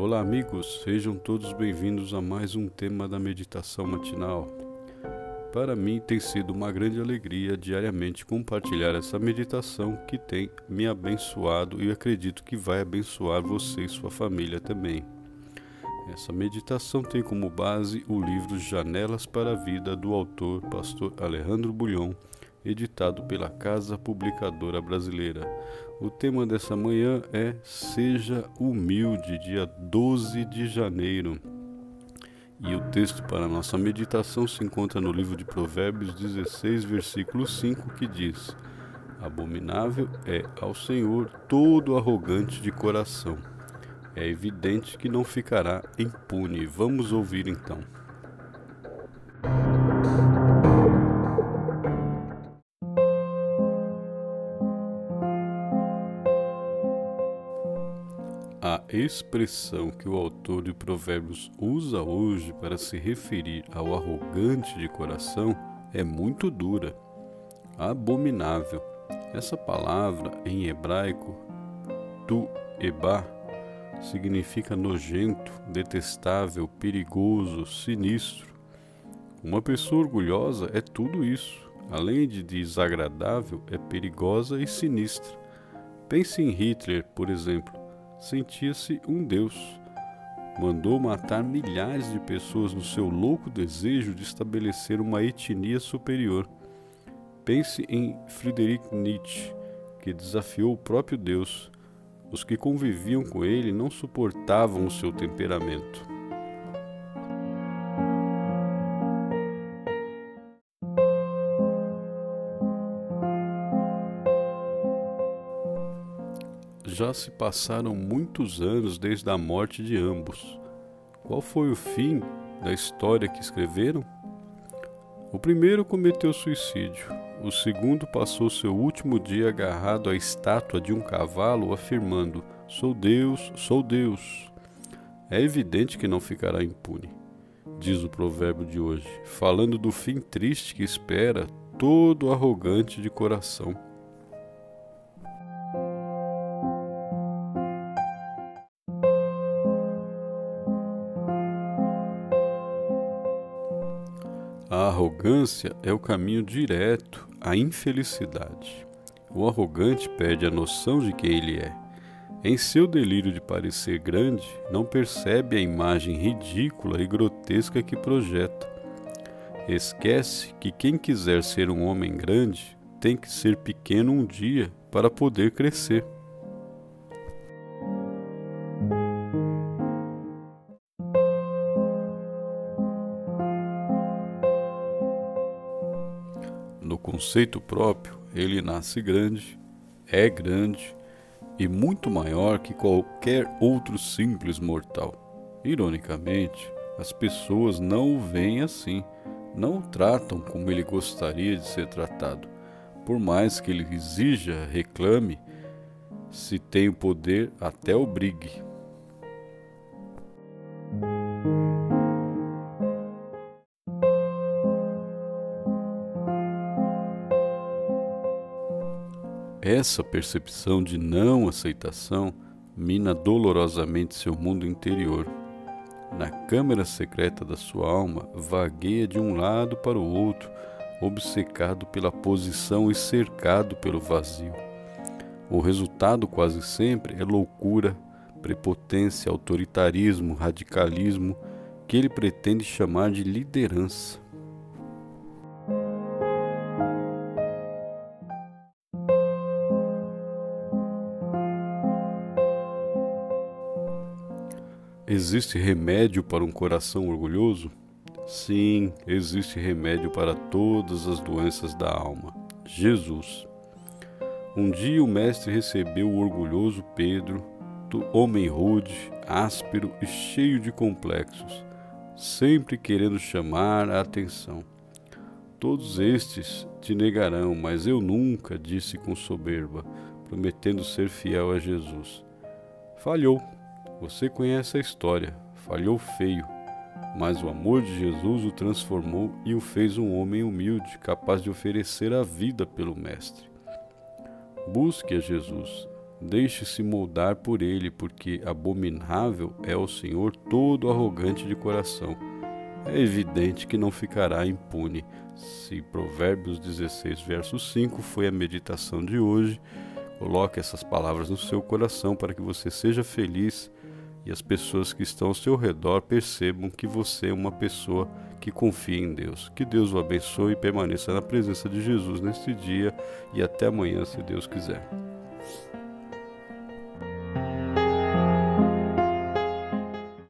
Olá, amigos, sejam todos bem-vindos a mais um tema da meditação matinal. Para mim tem sido uma grande alegria diariamente compartilhar essa meditação que tem me abençoado e acredito que vai abençoar você e sua família também. Essa meditação tem como base o livro Janelas para a Vida do autor pastor Alejandro Bulhon, editado pela Casa Publicadora Brasileira. O tema dessa manhã é Seja Humilde, dia 12 de janeiro. E o texto para nossa meditação se encontra no livro de Provérbios 16, versículo 5, que diz: Abominável é ao Senhor todo arrogante de coração. É evidente que não ficará impune. Vamos ouvir então. A expressão que o autor de Provérbios usa hoje para se referir ao arrogante de coração é muito dura, abominável. Essa palavra em hebraico, tu eba, significa nojento, detestável, perigoso, sinistro. Uma pessoa orgulhosa é tudo isso. Além de desagradável, é perigosa e sinistra. Pense em Hitler, por exemplo sentia-se um Deus. Mandou matar milhares de pessoas no seu louco desejo de estabelecer uma etnia superior. Pense em Friedrich Nietzsche, que desafiou o próprio Deus. Os que conviviam com ele não suportavam o seu temperamento. Já se passaram muitos anos desde a morte de ambos. Qual foi o fim da história que escreveram? O primeiro cometeu suicídio, o segundo passou seu último dia agarrado à estátua de um cavalo, afirmando: Sou Deus, sou Deus. É evidente que não ficará impune, diz o provérbio de hoje, falando do fim triste que espera todo arrogante de coração. A arrogância é o caminho direto à infelicidade. O arrogante perde a noção de quem ele é. Em seu delírio de parecer grande, não percebe a imagem ridícula e grotesca que projeta. Esquece que quem quiser ser um homem grande tem que ser pequeno um dia para poder crescer. No conceito próprio, ele nasce grande, é grande e muito maior que qualquer outro simples mortal. Ironicamente, as pessoas não o veem assim, não o tratam como ele gostaria de ser tratado. Por mais que ele exija, reclame, se tem o poder, até obrigue. Essa percepção de não aceitação mina dolorosamente seu mundo interior. Na câmara secreta da sua alma, vagueia de um lado para o outro, obcecado pela posição e cercado pelo vazio. O resultado quase sempre é loucura, prepotência, autoritarismo, radicalismo, que ele pretende chamar de liderança. Existe remédio para um coração orgulhoso? Sim, existe remédio para todas as doenças da alma: Jesus. Um dia o Mestre recebeu o orgulhoso Pedro, homem rude, áspero e cheio de complexos, sempre querendo chamar a atenção. Todos estes te negarão, mas eu nunca, disse com soberba, prometendo ser fiel a Jesus. Falhou você conhece a história, falhou feio, mas o amor de Jesus o transformou e o fez um homem humilde, capaz de oferecer a vida pelo Mestre. Busque a Jesus, Deixe-se moldar por ele, porque abominável é o Senhor todo arrogante de coração. É evidente que não ficará impune. Se Provérbios 16, verso 5 foi a meditação de hoje, coloque essas palavras no seu coração para que você seja feliz e as pessoas que estão ao seu redor percebam que você é uma pessoa que confia em Deus. Que Deus o abençoe e permaneça na presença de Jesus neste dia e até amanhã, se Deus quiser.